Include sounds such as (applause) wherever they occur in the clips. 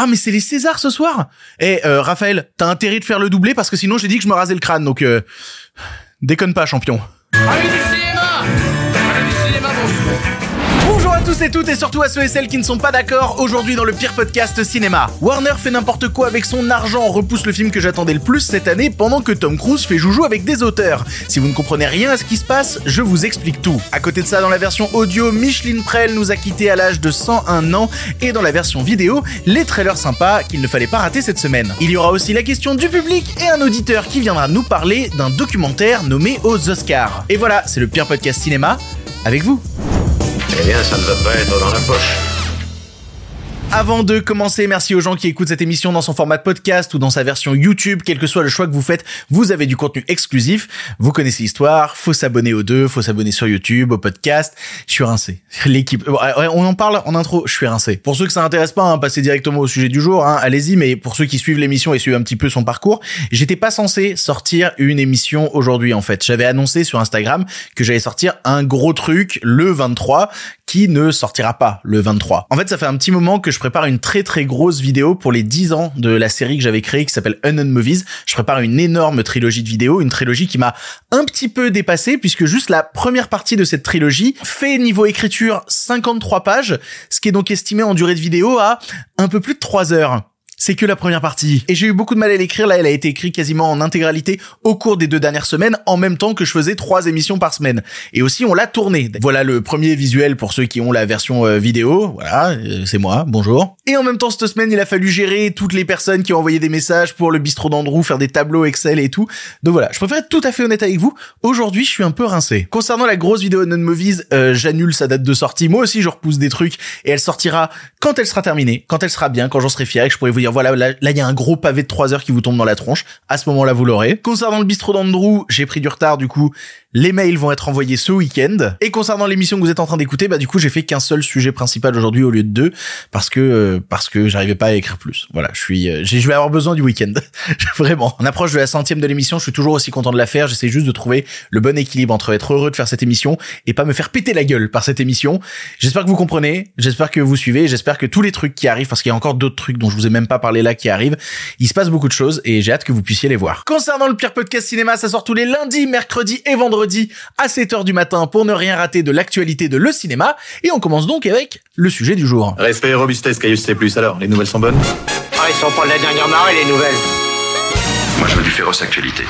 Ah mais c'est les Césars ce soir Eh euh, Raphaël, t'as intérêt de faire le doublé parce que sinon j'ai dit que je me rasais le crâne, donc euh, déconne pas champion. Tous et toutes et surtout à ceux et celles qui ne sont pas d'accord aujourd'hui dans le pire podcast cinéma. Warner fait n'importe quoi avec son argent, repousse le film que j'attendais le plus cette année pendant que Tom Cruise fait joujou avec des auteurs. Si vous ne comprenez rien à ce qui se passe, je vous explique tout. À côté de ça, dans la version audio, Micheline Prel nous a quitté à l'âge de 101 ans et dans la version vidéo, les trailers sympas qu'il ne fallait pas rater cette semaine. Il y aura aussi la question du public et un auditeur qui viendra nous parler d'un documentaire nommé aux Oscars. Et voilà, c'est le pire podcast cinéma avec vous. Eh bien, ça ne va pas être dans la poche. Avant de commencer, merci aux gens qui écoutent cette émission dans son format podcast ou dans sa version YouTube, quel que soit le choix que vous faites, vous avez du contenu exclusif. Vous connaissez l'histoire, faut s'abonner aux deux, faut s'abonner sur YouTube, au podcast. Je suis rincé. L'équipe, ouais, on en parle en intro, je suis rincé. Pour ceux que ça intéresse pas, hein, passez directement au sujet du jour, hein, allez-y, mais pour ceux qui suivent l'émission et suivent un petit peu son parcours, j'étais pas censé sortir une émission aujourd'hui en fait. J'avais annoncé sur Instagram que j'allais sortir un gros truc le 23 qui ne sortira pas le 23. En fait, ça fait un petit moment que je prépare une très très grosse vidéo pour les 10 ans de la série que j'avais créée qui s'appelle Unknown Movies. Je prépare une énorme trilogie de vidéos, une trilogie qui m'a un petit peu dépassé puisque juste la première partie de cette trilogie fait niveau écriture 53 pages, ce qui est donc estimé en durée de vidéo à un peu plus de 3 heures. C'est que la première partie. Et j'ai eu beaucoup de mal à l'écrire. Là, elle a été écrite quasiment en intégralité au cours des deux dernières semaines, en même temps que je faisais trois émissions par semaine. Et aussi, on l'a tournée. Voilà le premier visuel pour ceux qui ont la version euh, vidéo. Voilà, euh, c'est moi. Bonjour. Et en même temps, cette semaine, il a fallu gérer toutes les personnes qui ont envoyé des messages pour le bistrot d'Andrew, faire des tableaux Excel et tout. Donc voilà, je préfère être tout à fait honnête avec vous. Aujourd'hui, je suis un peu rincé. Concernant la grosse vidéo Non Movies, euh, j'annule sa date de sortie. Moi aussi, je repousse des trucs et elle sortira quand elle sera terminée, quand elle sera bien, quand j'en serai fier et que je pourrai vous dire voilà, là, il y a un gros pavé de 3 heures qui vous tombe dans la tronche. À ce moment-là, vous l'aurez. Concernant le bistrot d'Andrew, j'ai pris du retard, du coup, les mails vont être envoyés ce week-end. Et concernant l'émission que vous êtes en train d'écouter, bah, du coup, j'ai fait qu'un seul sujet principal aujourd'hui au lieu de deux, parce que, euh, parce que j'arrivais pas à écrire plus. Voilà, je suis, euh, je vais avoir besoin du week-end. (laughs) Vraiment. En approche de la centième de l'émission, je suis toujours aussi content de la faire. J'essaie juste de trouver le bon équilibre entre être heureux de faire cette émission et pas me faire péter la gueule par cette émission. J'espère que vous comprenez. J'espère que vous suivez. J'espère que tous les trucs qui arrivent, parce qu'il y a encore d'autres trucs dont je vous ai même pas parlé là qui arrivent, il se passe beaucoup de choses et j'ai hâte que vous puissiez les voir. Concernant le pire podcast cinéma, ça sort tous les lundis, mercredis et vendredis à 7h du matin pour ne rien rater de l'actualité de le cinéma. Et on commence donc avec le sujet du jour. Respect et robustesse, Caius C+. Alors, les nouvelles sont bonnes? Ah, ils sont pas de la dernière marée, les nouvelles Moi, je veux du féroce actualité.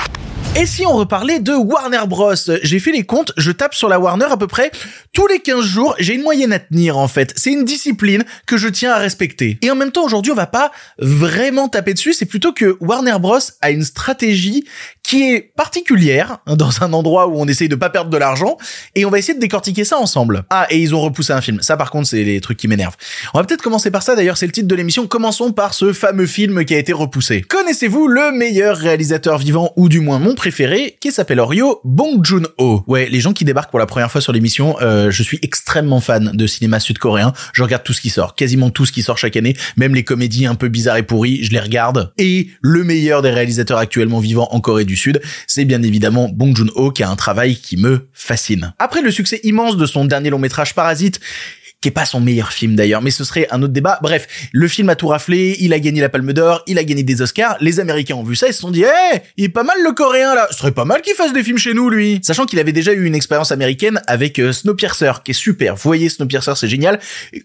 Et si on reparlait de Warner Bros J'ai fait les comptes, je tape sur la Warner à peu près tous les 15 jours, j'ai une moyenne à tenir en fait. C'est une discipline que je tiens à respecter. Et en même temps, aujourd'hui, on va pas vraiment taper dessus, c'est plutôt que Warner Bros a une stratégie qui est particulière hein, dans un endroit où on essaye de pas perdre de l'argent et on va essayer de décortiquer ça ensemble. Ah, et ils ont repoussé un film. Ça par contre, c'est les trucs qui m'énervent. On va peut-être commencer par ça d'ailleurs, c'est le titre de l'émission. Commençons par ce fameux film qui a été repoussé. Connaissez-vous le meilleur réalisateur vivant ou du moins mon préféré qui s'appelle Ryo Bong Joon-ho? Ouais, les gens qui débarquent pour la première fois sur l'émission, euh, je suis extrêmement fan de cinéma sud-coréen. Je regarde tout ce qui sort, quasiment tout ce qui sort chaque année, même les comédies un peu bizarres et pourries, je les regarde. Et le meilleur des réalisateurs actuellement vivants en Corée du Sud, c'est bien évidemment Bong Joon-ho qui a un travail qui me fascine. Après le succès immense de son dernier long métrage Parasite, qui est pas son meilleur film d'ailleurs, mais ce serait un autre débat. Bref, le film a tout raflé, il a gagné la Palme d'Or, il a gagné des Oscars. Les Américains ont vu ça, ils se sont dit, eh, il est pas mal le Coréen là. Ce serait pas mal qu'il fasse des films chez nous, lui. Sachant qu'il avait déjà eu une expérience américaine avec euh, Snowpiercer, qui est super. Vous voyez, Snowpiercer, c'est génial.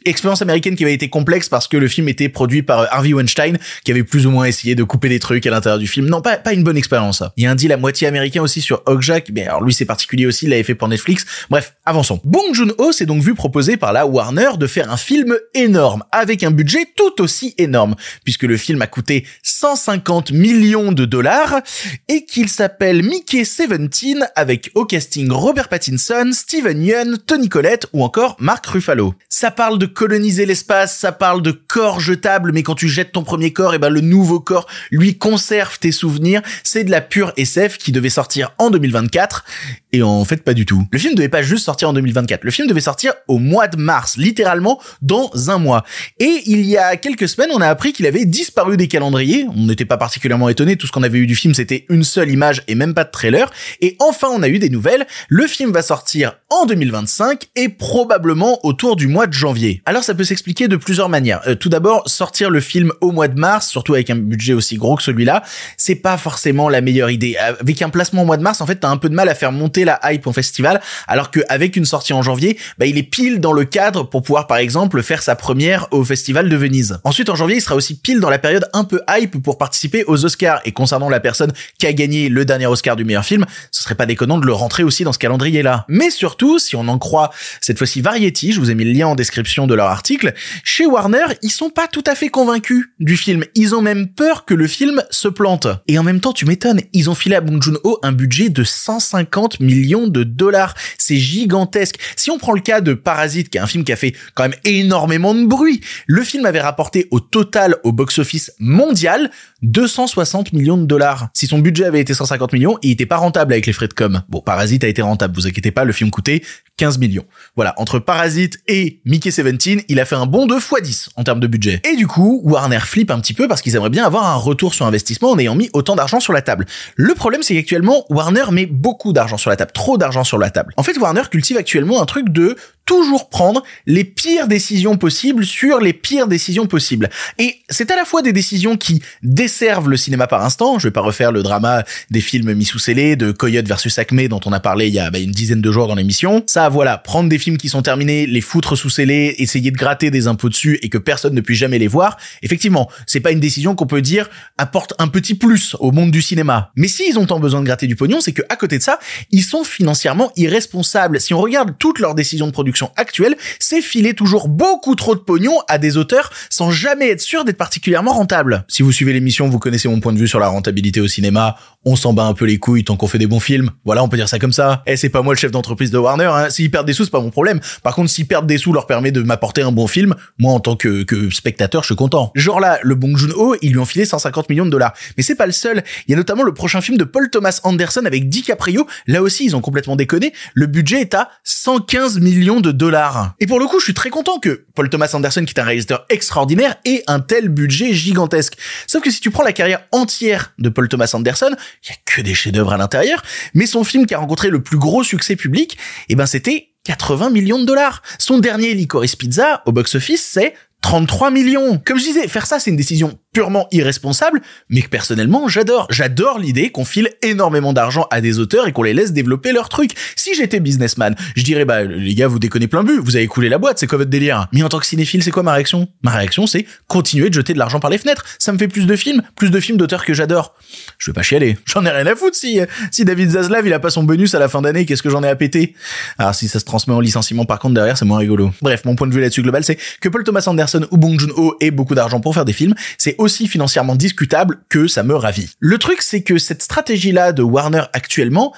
Expérience américaine qui avait été complexe parce que le film était produit par euh, Harvey Weinstein, qui avait plus ou moins essayé de couper des trucs à l'intérieur du film. Non, pas, pas une bonne expérience. Il y a un deal à moitié américain aussi sur Okjak, mais alors lui c'est particulier aussi, il l'avait fait pour Netflix. Bref, avançons. Bong Joon-ho s'est donc vu proposer par la Warner de faire un film énorme, avec un budget tout aussi énorme, puisque le film a coûté 150 millions de dollars, et qu'il s'appelle Mickey 17, avec au casting Robert Pattinson, Steven Yeun, Tony Collette ou encore Mark Ruffalo. Ça parle de coloniser l'espace, ça parle de corps jetables, mais quand tu jettes ton premier corps, et ben le nouveau corps lui conserve tes souvenirs, c'est de la pure SF qui devait sortir en 2024, et en fait pas du tout. Le film devait pas juste sortir en 2024, le film devait sortir au mois de mars mars, littéralement dans un mois. Et il y a quelques semaines, on a appris qu'il avait disparu des calendriers. On n'était pas particulièrement étonné, tout ce qu'on avait eu du film, c'était une seule image et même pas de trailer. Et enfin, on a eu des nouvelles. Le film va sortir en 2025 et probablement autour du mois de janvier. Alors ça peut s'expliquer de plusieurs manières. Euh, tout d'abord, sortir le film au mois de mars, surtout avec un budget aussi gros que celui-là, c'est pas forcément la meilleure idée. Avec un placement au mois de mars, en fait, t'as un peu de mal à faire monter la hype au festival, alors qu'avec une sortie en janvier, bah, il est pile dans le cadre pour pouvoir, par exemple, faire sa première au festival de Venise. Ensuite, en janvier, il sera aussi pile dans la période un peu hype pour participer aux Oscars. Et concernant la personne qui a gagné le dernier Oscar du meilleur film, ce serait pas déconnant de le rentrer aussi dans ce calendrier-là. Mais surtout, si on en croit cette fois-ci Variety, je vous ai mis le lien en description de leur article, chez Warner, ils sont pas tout à fait convaincus du film. Ils ont même peur que le film se plante. Et en même temps, tu m'étonnes, ils ont filé à Bong Joon-ho un budget de 150 millions de dollars. C'est gigantesque. Si on prend le cas de Parasite, qui est un film qui a fait quand même énormément de bruit, le film avait rapporté au total au box-office mondial 260 millions de dollars. Si son budget avait été 150 millions, il était pas rentable avec les frais de com. Bon, Parasite a été rentable, vous inquiétez pas, le film coûtait 15 millions. Voilà, entre Parasite et Mickey 17, il a fait un bond de x10 en termes de budget. Et du coup, Warner flippe un petit peu parce qu'ils aimeraient bien avoir un retour sur investissement en ayant mis autant d'argent sur la table. Le problème, c'est qu'actuellement, Warner met beaucoup d'argent sur la table, trop d'argent sur la table. En fait, Warner cultive actuellement un truc de toujours prendre les pires décisions possibles sur les pires décisions possibles. Et c'est à la fois des décisions qui desservent le cinéma par instant, je vais pas refaire le drama des films mis sous scellés, de Coyote versus Acme dont on a parlé il y a bah, une dizaine de jours dans l'émission. Ça, voilà, prendre des films qui sont terminés, les foutre sous scellés, essayer de gratter des impôts dessus et que personne ne puisse jamais les voir. Effectivement, c'est pas une décision qu'on peut dire apporte un petit plus au monde du cinéma. Mais s'ils ont tant besoin de gratter du pognon, c'est que à côté de ça, ils sont financièrement irresponsables. Si on regarde toutes leurs décisions de production actuelle, c'est filer toujours beaucoup trop de pognon à des auteurs sans jamais être sûr d'être particulièrement rentable. Si vous suivez l'émission, vous connaissez mon point de vue sur la rentabilité au cinéma. On s'en bat un peu les couilles tant qu'on fait des bons films. Voilà, on peut dire ça comme ça. Eh, c'est pas moi le chef d'entreprise de Warner. Hein. S'ils perdent des sous, c'est pas mon problème. Par contre, s'ils perdent des sous leur permet de m'apporter un bon film, moi en tant que, que spectateur, je suis content. Genre là, le Bong Joon-ho, ils lui ont filé 150 millions de dollars. Mais c'est pas le seul. Il y a notamment le prochain film de Paul Thomas Anderson avec DiCaprio. Là aussi, ils ont complètement déconné. Le budget est à 115 millions de dollars. Et pour le coup, je suis très content que Paul Thomas Anderson, qui est un réalisateur extraordinaire, ait un tel budget gigantesque. Sauf que si tu prends la carrière entière de Paul Thomas Anderson, il y a que des chefs-d'œuvre à l'intérieur, mais son film qui a rencontré le plus gros succès public, eh ben c'était 80 millions de dollars. Son dernier Licorice Pizza au box-office, c'est 33 millions. Comme je disais, faire ça, c'est une décision purement irresponsable, mais que personnellement, j'adore. J'adore l'idée qu'on file énormément d'argent à des auteurs et qu'on les laisse développer leur truc. Si j'étais businessman, je dirais, bah, les gars, vous déconnez plein but, vous avez coulé la boîte, c'est quoi votre délire? Mais en tant que cinéphile, c'est quoi ma réaction? Ma réaction, c'est continuer de jeter de l'argent par les fenêtres. Ça me fait plus de films, plus de films d'auteurs que j'adore. Je vais pas chialer. (laughs) J'en ai rien à foutre si, si David Zaslav, il a pas son bonus à la fin d'année, qu'est-ce que j'en ai à péter? Alors, si ça se transmet en licenciement, par contre, derrière, c'est moins rigolo. Bref, mon point de vue là-dessus global, c'est que Paul Thomas Anderson ou Bong Joon-ho aient beaucoup d'argent pour faire des films, c'est aussi financièrement discutable que ça me ravit. Le truc, c'est que cette stratégie-là de Warner actuellement,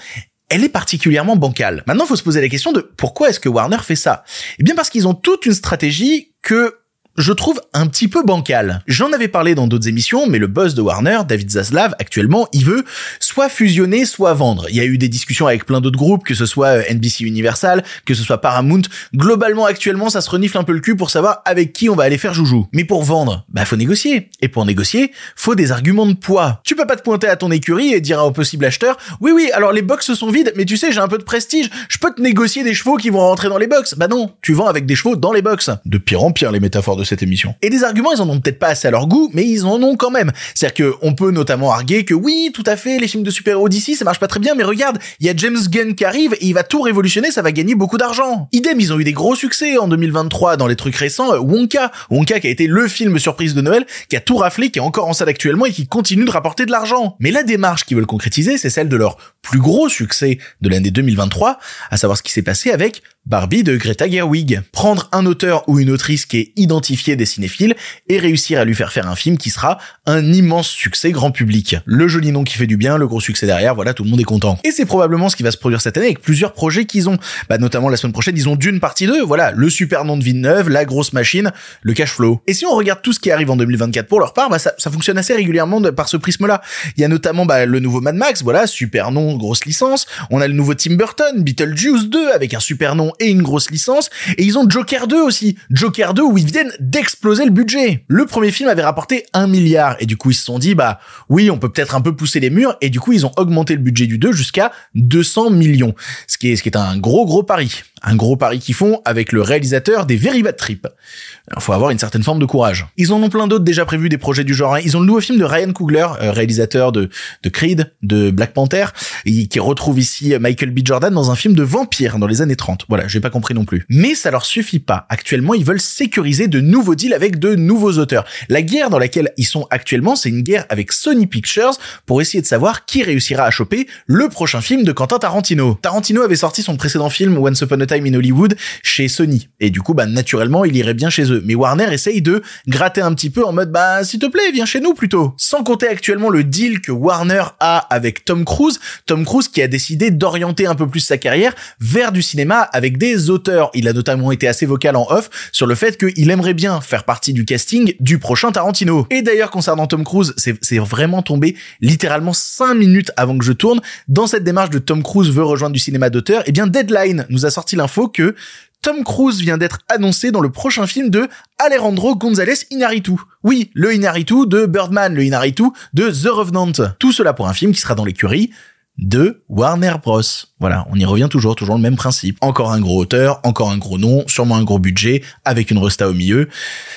elle est particulièrement bancale. Maintenant, faut se poser la question de pourquoi est-ce que Warner fait ça? Eh bien parce qu'ils ont toute une stratégie que je trouve un petit peu bancal. J'en avais parlé dans d'autres émissions, mais le boss de Warner, David Zaslav, actuellement, il veut soit fusionner, soit vendre. Il y a eu des discussions avec plein d'autres groupes, que ce soit euh, NBC Universal, que ce soit Paramount. Globalement, actuellement, ça se renifle un peu le cul pour savoir avec qui on va aller faire joujou. Mais pour vendre, bah faut négocier. Et pour négocier, faut des arguments de poids. Tu peux pas te pointer à ton écurie et dire à un possible acheteur, oui oui, alors les box sont vides, mais tu sais, j'ai un peu de prestige, je peux te négocier des chevaux qui vont rentrer dans les box. Bah non, tu vends avec des chevaux dans les box. De pire en pire les métaphores de cette émission. Et des arguments, ils en ont peut-être pas assez à leur goût, mais ils en ont quand même. C'est-à-dire qu'on peut notamment arguer que oui, tout à fait, les films de super-héros d'ici, ça marche pas très bien, mais regarde, il y a James Gunn qui arrive et il va tout révolutionner, ça va gagner beaucoup d'argent. Idem, ils ont eu des gros succès en 2023 dans les trucs récents. Euh, Wonka, Wonka qui a été le film surprise de Noël, qui a tout raflé, qui est encore en salle actuellement et qui continue de rapporter de l'argent. Mais la démarche qu'ils veulent concrétiser, c'est celle de leur plus gros succès de l'année 2023, à savoir ce qui s'est passé avec Barbie de Greta Gerwig. Prendre un auteur ou une autrice qui est identifié des cinéphiles et réussir à lui faire faire un film qui sera un immense succès grand public. Le joli nom qui fait du bien, le gros succès derrière, voilà, tout le monde est content. Et c'est probablement ce qui va se produire cette année avec plusieurs projets qu'ils ont. Bah, notamment la semaine prochaine, ils ont d'une partie d'eux, voilà, le super nom de Villeneuve, la grosse machine, le cash flow. Et si on regarde tout ce qui arrive en 2024 pour leur part, bah, ça, fonctionne assez régulièrement par ce prisme-là. Il y a notamment, bah, le nouveau Mad Max, voilà, super nom, grosse licence. On a le nouveau Tim Burton, Beetlejuice 2, avec un super nom et une grosse licence. Et ils ont Joker 2 aussi. Joker 2 où ils viennent d'exploser le budget. Le premier film avait rapporté un milliard. Et du coup, ils se sont dit, bah oui, on peut peut-être un peu pousser les murs. Et du coup, ils ont augmenté le budget du 2 jusqu'à 200 millions. Ce qui est, ce qui est un gros, gros pari un gros pari qu'ils font avec le réalisateur des Very Bad Trip. Il faut avoir une certaine forme de courage. Ils en ont plein d'autres déjà prévus des projets du genre. Hein. Ils ont le nouveau film de Ryan Coogler, euh, réalisateur de, de Creed, de Black Panther, et qui retrouve ici Michael B. Jordan dans un film de vampire dans les années 30. Voilà, j'ai pas compris non plus. Mais ça leur suffit pas. Actuellement, ils veulent sécuriser de nouveaux deals avec de nouveaux auteurs. La guerre dans laquelle ils sont actuellement, c'est une guerre avec Sony Pictures pour essayer de savoir qui réussira à choper le prochain film de Quentin Tarantino. Tarantino avait sorti son précédent film Once Upon a Time in Hollywood chez Sony. Et du coup, bah, naturellement, il irait bien chez eux. Mais Warner essaye de gratter un petit peu en mode, bah, s'il te plaît, viens chez nous plutôt. Sans compter actuellement le deal que Warner a avec Tom Cruise. Tom Cruise qui a décidé d'orienter un peu plus sa carrière vers du cinéma avec des auteurs. Il a notamment été assez vocal en off sur le fait qu'il aimerait bien faire partie du casting du prochain Tarantino. Et d'ailleurs, concernant Tom Cruise, c'est vraiment tombé littéralement 5 minutes avant que je tourne. Dans cette démarche de Tom Cruise veut rejoindre du cinéma d'auteur, eh bien Deadline nous a sorti l'info que Tom Cruise vient d'être annoncé dans le prochain film de Alejandro González Inarritu. Oui, le Inarritu de Birdman, le Inarritu de The Revenant. Tout cela pour un film qui sera dans l'écurie de Warner Bros. Voilà, on y revient toujours, toujours le même principe. Encore un gros auteur, encore un gros nom, sûrement un gros budget, avec une resta au milieu.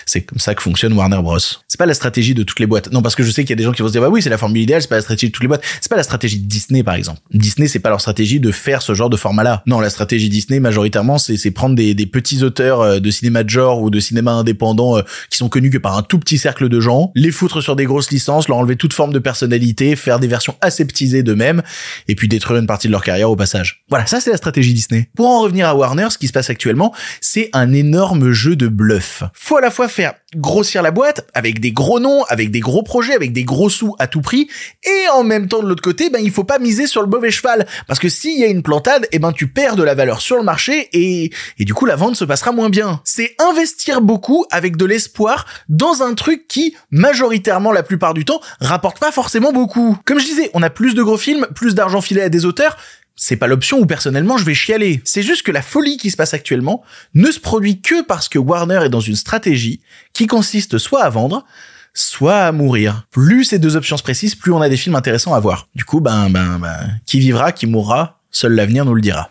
C'est comme ça que fonctionne Warner Bros. C'est pas la stratégie de toutes les boîtes. Non, parce que je sais qu'il y a des gens qui vont se dire, bah oui, c'est la formule idéale, c'est pas la stratégie de toutes les boîtes. C'est pas la stratégie de Disney, par exemple. Disney, c'est pas leur stratégie de faire ce genre de format-là. Non, la stratégie Disney, majoritairement, c'est prendre des, des, petits auteurs euh, de cinéma de genre ou de cinéma indépendant euh, qui sont connus que par un tout petit cercle de gens, les foutre sur des grosses licences, leur enlever toute forme de personnalité, faire des versions aseptisées d'eux-mêmes, et puis détruire une partie de leur carrière au passage. Voilà, ça c'est la stratégie Disney. Pour en revenir à Warner, ce qui se passe actuellement, c'est un énorme jeu de bluff. Faut à la fois faire grossir la boîte avec des gros noms, avec des gros projets, avec des gros sous à tout prix, et en même temps de l'autre côté, ben il faut pas miser sur le mauvais cheval, parce que s'il y a une plantade, eh ben tu perds de la valeur sur le marché et et du coup la vente se passera moins bien. C'est investir beaucoup avec de l'espoir dans un truc qui majoritairement la plupart du temps rapporte pas forcément beaucoup. Comme je disais, on a plus de gros films, plus d'argent filé à des auteurs, c'est pas l'option où personnellement je vais chialer. C'est juste que la folie qui se passe actuellement ne se produit que parce que Warner est dans une stratégie qui consiste soit à vendre, soit à mourir. Plus ces deux options se précisent, plus on a des films intéressants à voir. Du coup, ben, ben, ben, qui vivra, qui mourra, seul l'avenir nous le dira.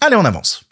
Allez, on avance.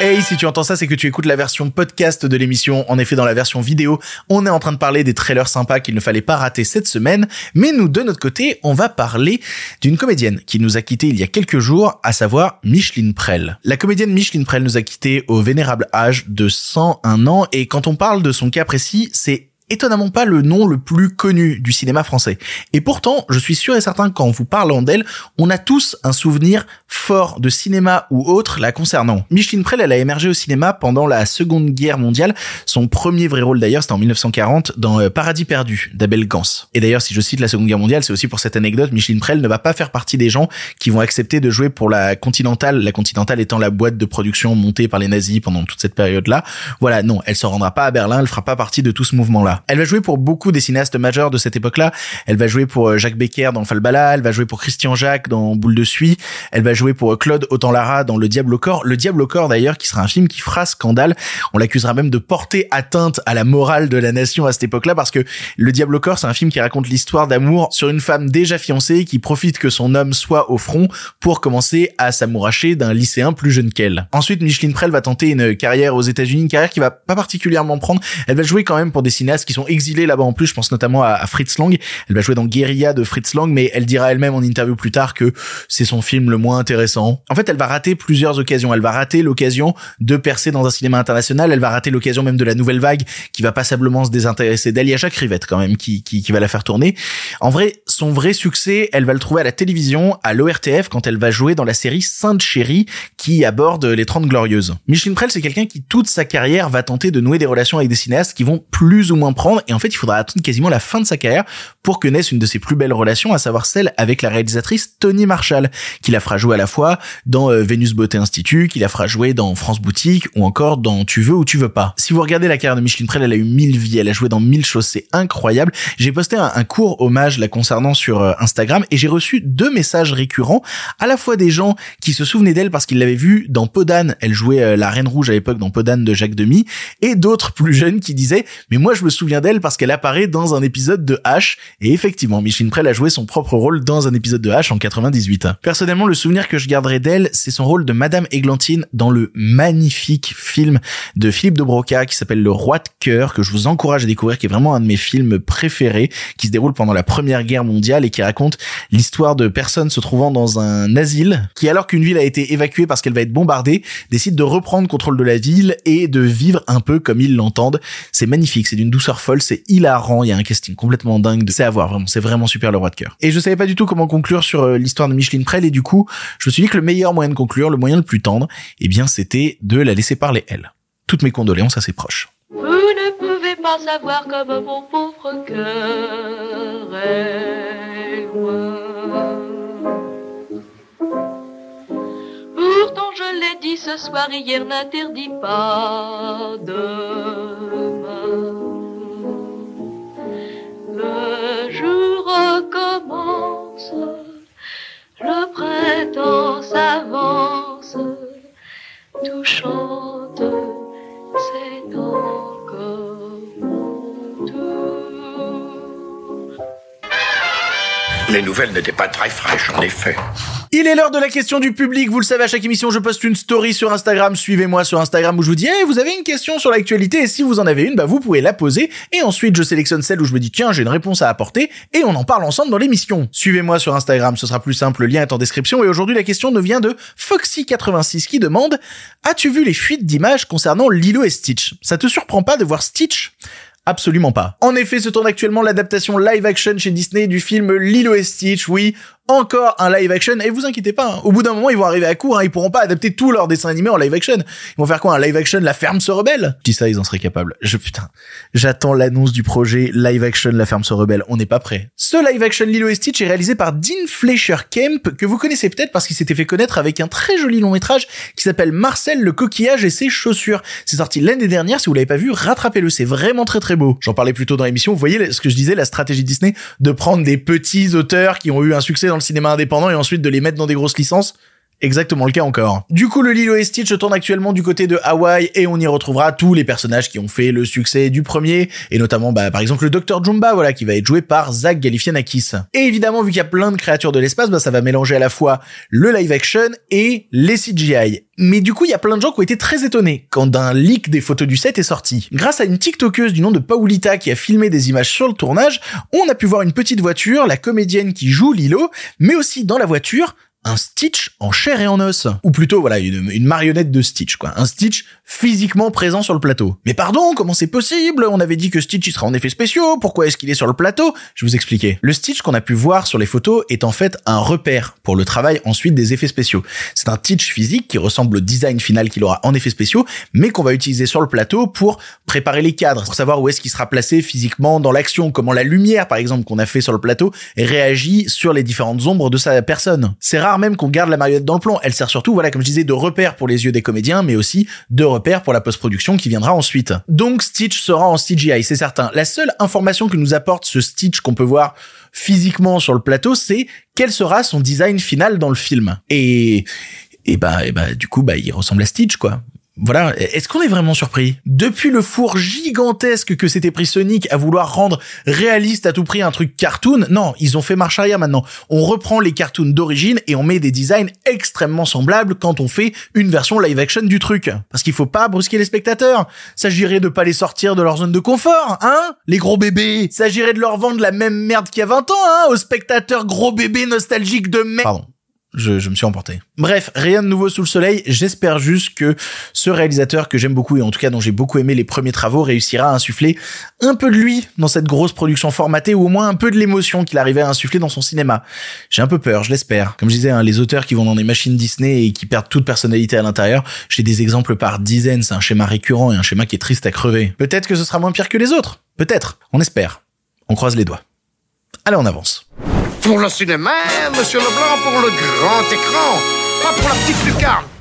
Hey, si tu entends ça, c'est que tu écoutes la version podcast de l'émission. En effet, dans la version vidéo, on est en train de parler des trailers sympas qu'il ne fallait pas rater cette semaine. Mais nous, de notre côté, on va parler d'une comédienne qui nous a quitté il y a quelques jours, à savoir Micheline Prel. La comédienne Micheline Prel nous a quitté au vénérable âge de 101 ans. Et quand on parle de son cas précis, c'est étonnamment pas le nom le plus connu du cinéma français. Et pourtant, je suis sûr et certain qu'en vous parlant d'elle, on a tous un souvenir fort de cinéma ou autre la concernant. Micheline Prel, elle a émergé au cinéma pendant la Seconde Guerre mondiale. Son premier vrai rôle d'ailleurs, c'était en 1940 dans euh, Paradis perdu d'Abel Gans. Et d'ailleurs, si je cite la Seconde Guerre mondiale, c'est aussi pour cette anecdote, Micheline Prel ne va pas faire partie des gens qui vont accepter de jouer pour la Continentale, la Continentale étant la boîte de production montée par les nazis pendant toute cette période-là. Voilà, non, elle se rendra pas à Berlin, elle fera pas partie de tout ce mouvement-là. Elle va jouer pour beaucoup des cinéastes majeurs de cette époque-là. Elle va jouer pour euh, Jacques Becker dans Falbala, elle va jouer pour Christian Jacques dans Boule de Suie, elle va jouer pour euh, Claude Autant-Lara dans Le Diable au corps. Le Diable au corps d'ailleurs, qui sera un film qui fera scandale. On l'accusera même de porter atteinte à la morale de la nation à cette époque-là parce que Le Diable au corps, c'est un film qui raconte l'histoire d'amour sur une femme déjà fiancée qui profite que son homme soit au front pour commencer à s'amouracher d'un lycéen plus jeune qu'elle. Ensuite, Micheline Prel va tenter une carrière aux États-Unis, une carrière qui va pas particulièrement prendre. Elle va jouer quand même pour des cinéastes qui sont exilé là-bas en plus. Je pense notamment à, Fritz Lang. Elle va jouer dans Guerilla de Fritz Lang, mais elle dira elle-même en interview plus tard que c'est son film le moins intéressant. En fait, elle va rater plusieurs occasions. Elle va rater l'occasion de percer dans un cinéma international. Elle va rater l'occasion même de la nouvelle vague qui va passablement se désintéresser d'elle. Il Rivette quand même qui, qui va la faire tourner. En vrai, son vrai succès, elle va le trouver à la télévision, à l'ORTF, quand elle va jouer dans la série Sainte Chérie qui aborde les 30 Glorieuses. Micheline Prel, c'est quelqu'un qui toute sa carrière va tenter de nouer des relations avec des cinéastes qui vont plus ou moins prendre et en fait, il faudra attendre quasiment la fin de sa carrière pour que naisse une de ses plus belles relations, à savoir celle avec la réalisatrice Tony Marshall, qui la fera jouer à la fois dans euh, Vénus Beauté Institut, qui la fera jouer dans France Boutique ou encore dans Tu veux ou tu veux pas. Si vous regardez la carrière de Micheline Prel, elle a eu mille vies, elle a joué dans mille choses, c'est incroyable. J'ai posté un, court hommage la concernant concernant sur euh, Instagram et j'ai reçu deux messages récurrents, à la fois des gens qui se souvenaient d'elle parce qu'ils l'avaient vue dans Podane, elle jouait euh, la Reine Rouge à l'époque dans Podane de Jacques Demy, et d'autres plus jeunes qui disaient mais moi je me souviens d'elle parce qu'elle apparaît dans un épisode de H et effectivement Micheline Prel a joué son propre rôle dans un épisode de H en 98. Personnellement le souvenir que je garderai d'elle c'est son rôle de Madame Églantine dans le magnifique film de Philippe de Broca qui s'appelle Le Roi de cœur que je vous encourage à découvrir qui est vraiment un de mes films préférés qui se déroule pendant la Première Guerre mondiale et qui raconte l'histoire de personnes se trouvant dans un asile qui alors qu'une ville a été évacuée parce qu'elle va être bombardée décide de reprendre contrôle de la ville et de vivre un peu comme ils l'entendent. C'est magnifique, c'est d'une douceur folle, c'est hilarant, il y a un casting complètement dingue, c'est à voir vraiment, c'est vraiment super le roi de cœur. Et je savais pas du tout comment conclure sur euh, l'histoire de Micheline Prel et du coup, je me suis dit que le meilleur moyen de conclure, le moyen le plus tendre, eh bien c'était de la laisser parler elle. Toutes mes condoléances à ses proches. Pas savoir comme mon pauvre cœur est loin. Pourtant je l'ai dit ce soir, hier n'interdit pas demain. Le jour recommence, le printemps s'avance, tout chante, c'est encore Les nouvelles n'étaient pas très fraîches, en effet. Il est l'heure de la question du public. Vous le savez, à chaque émission, je poste une story sur Instagram. Suivez-moi sur Instagram où je vous dis, hey, vous avez une question sur l'actualité et si vous en avez une, bah, vous pouvez la poser. Et ensuite, je sélectionne celle où je me dis, tiens, j'ai une réponse à apporter et on en parle ensemble dans l'émission. Suivez-moi sur Instagram, ce sera plus simple. Le lien est en description. Et aujourd'hui, la question nous vient de Foxy86 qui demande, as-tu vu les fuites d'images concernant Lilo et Stitch? Ça te surprend pas de voir Stitch? Absolument pas. En effet, se tourne actuellement l'adaptation live action chez Disney du film Lilo et Stitch. Oui, encore un live action. Et vous inquiétez pas, hein, au bout d'un moment, ils vont arriver à court. Hein, ils pourront pas adapter tous leurs dessins animés en live action. Ils vont faire quoi Un live action La Ferme se rebelle? Je dis ça, ils en seraient capables? Je putain, j'attends l'annonce du projet live action La Ferme se rebelle. On n'est pas prêt. Ce live action Lilo et Stitch est réalisé par Dean Fleischer Kemp que vous connaissez peut-être parce qu'il s'était fait connaître avec un très joli long métrage qui s'appelle Marcel le coquillage et ses chaussures. C'est sorti l'année dernière. Si vous l'avez pas vu, rattrapez-le. C'est vraiment très très beau. J'en parlais plus tôt dans l'émission. Vous voyez ce que je disais, la stratégie Disney de prendre des petits auteurs qui ont eu un succès le cinéma indépendant et ensuite de les mettre dans des grosses licences. Exactement le cas encore. Du coup, le Lilo et Stitch tourne actuellement du côté de Hawaï et on y retrouvera tous les personnages qui ont fait le succès du premier et notamment, bah, par exemple, le Dr. Jumba, voilà, qui va être joué par Zach Galifianakis. Et évidemment, vu qu'il y a plein de créatures de l'espace, bah, ça va mélanger à la fois le live action et les CGI. Mais du coup, il y a plein de gens qui ont été très étonnés quand un leak des photos du set est sorti. Grâce à une TikTokeuse du nom de Paulita qui a filmé des images sur le tournage, on a pu voir une petite voiture, la comédienne qui joue Lilo, mais aussi dans la voiture, un Stitch en chair et en os. Ou plutôt, voilà, une, marionnette de Stitch, quoi. Un Stitch physiquement présent sur le plateau. Mais pardon, comment c'est possible? On avait dit que Stitch, il serait en effets spéciaux. Pourquoi est-ce qu'il est sur le plateau? Je vous expliquer. Le Stitch qu'on a pu voir sur les photos est en fait un repère pour le travail ensuite des effets spéciaux. C'est un Stitch physique qui ressemble au design final qu'il aura en effets spéciaux, mais qu'on va utiliser sur le plateau pour préparer les cadres, pour savoir où est-ce qu'il sera placé physiquement dans l'action, comment la lumière, par exemple, qu'on a fait sur le plateau, réagit sur les différentes ombres de sa personne. C'est rare même qu'on garde la marionnette dans le plan. Elle sert surtout, voilà, comme je disais, de repère pour les yeux des comédiens, mais aussi de repère pour la post-production qui viendra ensuite. Donc Stitch sera en CGI, c'est certain. La seule information que nous apporte ce Stitch qu'on peut voir physiquement sur le plateau, c'est quel sera son design final dans le film. Et et bah, et bah du coup bah il ressemble à Stitch quoi. Voilà, est-ce qu'on est vraiment surpris? Depuis le four gigantesque que s'était pris Sonic à vouloir rendre réaliste à tout prix un truc cartoon, non, ils ont fait marche arrière maintenant. On reprend les cartoons d'origine et on met des designs extrêmement semblables quand on fait une version live action du truc. Parce qu'il faut pas brusquer les spectateurs. S'agirait de pas les sortir de leur zone de confort, hein? Les gros bébés. S'agirait de leur vendre la même merde qu'il y a 20 ans, hein? Aux spectateurs gros bébés nostalgiques de merde. Pardon je, me suis emporté. Bref, rien de nouveau sous le soleil. J'espère juste que ce réalisateur que j'aime beaucoup et en tout cas dont j'ai beaucoup aimé les premiers travaux réussira à insuffler un peu de lui dans cette grosse production formatée ou au moins un peu de l'émotion qu'il arrivait à insuffler dans son cinéma. J'ai un peu peur, je l'espère. Comme je disais, hein, les auteurs qui vont dans des machines Disney et qui perdent toute personnalité à l'intérieur, j'ai des exemples par dizaines. C'est un schéma récurrent et un schéma qui est triste à crever. Peut-être que ce sera moins pire que les autres. Peut-être. On espère. On croise les doigts. Allez, on avance. Pour le cinéma, monsieur Leblanc, pour le grand écran, pas pour la petite lucarne.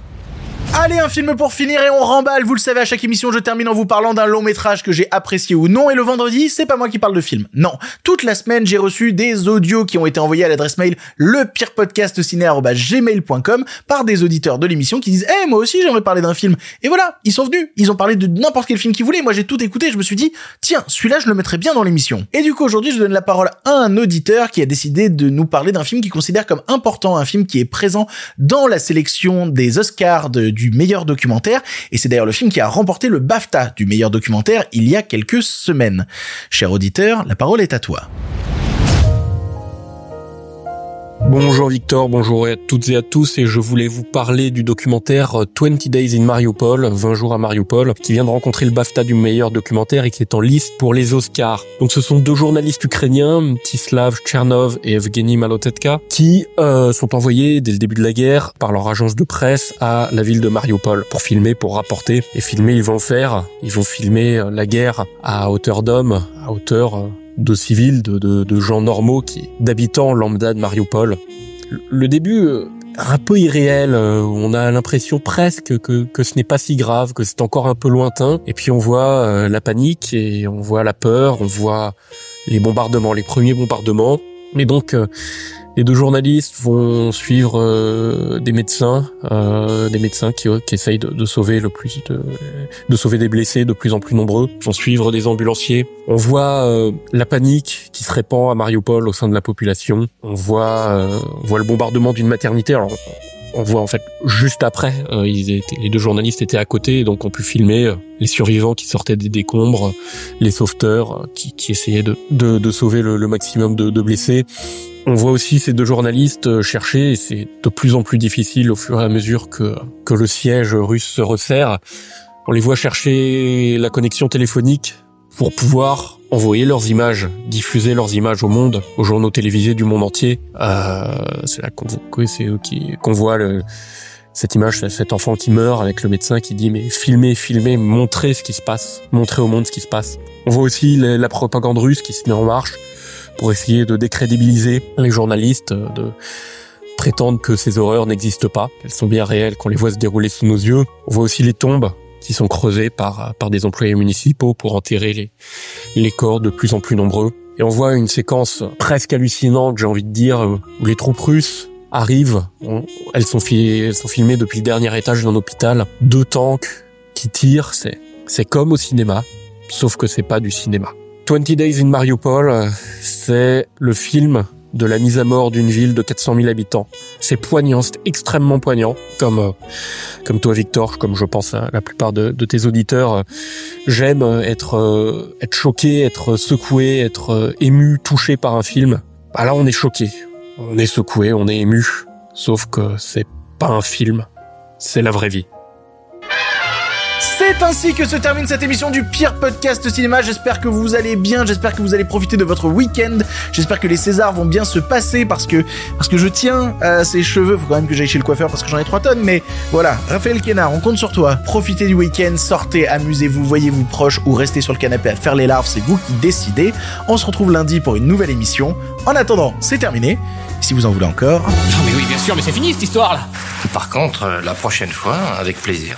Allez, un film pour finir et on remballe. Vous le savez, à chaque émission, je termine en vous parlant d'un long métrage que j'ai apprécié ou non. Et le vendredi, c'est pas moi qui parle de film. Non. Toute la semaine, j'ai reçu des audios qui ont été envoyés à l'adresse mail lepirepodcastciné.gmail.com par des auditeurs de l'émission qui disent, eh, moi aussi, j'aimerais parler d'un film. Et voilà, ils sont venus. Ils ont parlé de n'importe quel film qu'ils voulaient. Moi, j'ai tout écouté. Je me suis dit, tiens, celui-là, je le mettrais bien dans l'émission. Et du coup, aujourd'hui, je donne la parole à un auditeur qui a décidé de nous parler d'un film qu'il considère comme important, un film qui est présent dans la sélection des Oscars de- du meilleur documentaire, et c'est d'ailleurs le film qui a remporté le BAFTA du meilleur documentaire il y a quelques semaines. Cher auditeur, la parole est à toi. Bonjour Victor, bonjour à toutes et à tous et je voulais vous parler du documentaire euh, 20 Days in Mariupol, 20 jours à Mariupol, qui vient de rencontrer le BAFTA du meilleur documentaire et qui est en liste pour les Oscars. Donc ce sont deux journalistes ukrainiens, Mstislav Tchernov et Evgeny Malotetka, qui euh, sont envoyés dès le début de la guerre par leur agence de presse à la ville de Mariupol pour filmer, pour rapporter. Et filmer, ils vont faire, ils vont filmer euh, la guerre à hauteur d'homme, à hauteur euh, de civils, de, de, de gens normaux, qui d'habitants lambda de Mariupol. Le- début euh, un peu irréel, euh, on a l'impression presque que, que ce n'est pas si grave, que c'est encore un peu lointain, et puis on voit euh, la panique, et on voit la peur, on voit les bombardements, les premiers bombardements, et donc les deux journalistes vont suivre euh, des médecins, euh, des médecins qui, qui essayent de, de sauver le plus de, de sauver des blessés de plus en plus nombreux. Vont suivre des ambulanciers. On voit euh, la panique qui se répand à Mariupol au sein de la population. On voit, euh, on voit le bombardement d'une maternité. Alors, on voit en fait juste après, euh, ils étaient, les deux journalistes étaient à côté, donc on pu filmer euh, les survivants qui sortaient des décombres, les sauveteurs euh, qui, qui essayaient de, de, de sauver le, le maximum de, de blessés. On voit aussi ces deux journalistes euh, chercher, et c'est de plus en plus difficile au fur et à mesure que, que le siège russe se resserre. On les voit chercher la connexion téléphonique pour pouvoir envoyer leurs images, diffuser leurs images au monde, aux journaux télévisés du monde entier. Euh, c'est là qu'on qui- qu'on voit le, cette image, cet enfant qui meurt avec le médecin qui dit mais filmez, filmez, montrez ce qui se passe, montrez au monde ce qui se passe. On voit aussi la, la propagande russe qui se met en marche pour essayer de décrédibiliser les journalistes, de prétendre que ces horreurs n'existent pas, qu'elles sont bien réelles, qu'on les voit se dérouler sous nos yeux. On voit aussi les tombes qui sont creusées par, par des employés municipaux pour enterrer les, corps de plus en plus nombreux. Et on voit une séquence presque hallucinante, j'ai envie de dire, où les troupes russes arrivent. Elles, sont elles sont filmées depuis le dernier étage d'un hôpital. Deux tanks qui tirent, c'est comme au cinéma, sauf que c'est pas du cinéma. 20 Days in Mariupol, euh, c'est le film de la mise à mort d'une ville de 400 000 habitants. C'est poignant, c'est extrêmement poignant, comme euh, comme toi Victor, comme je pense à la plupart de, tes auditeurs. euh, J'aime être être choqué, être secoué, être ému, touché par un film. Bah là, on est choqué, on est secoué, on est ému. Sauf que c'est pas un film, c'est la vraie vie. C'est ainsi que se termine cette émission du pire podcast cinéma. J'espère que vous allez bien, j'espère que vous allez profiter de votre week-end. J'espère que les Césars vont bien se passer parce que parce que je tiens à ces cheveux. Faut quand même que j'aille chez le coiffeur parce que j'en ai 3 tonnes. Mais voilà, Raphaël Kénard, on compte sur toi. Profitez du week-end, sortez, amusez-vous, voyez-vous proches ou restez sur le canapé à faire les larves. C'est vous qui décidez. On se retrouve lundi pour une nouvelle émission. En attendant, c'est terminé. Si vous en voulez encore. Non mais oui, bien sûr, mais c'est fini cette histoire là Par contre, euh, la prochaine fois, avec plaisir.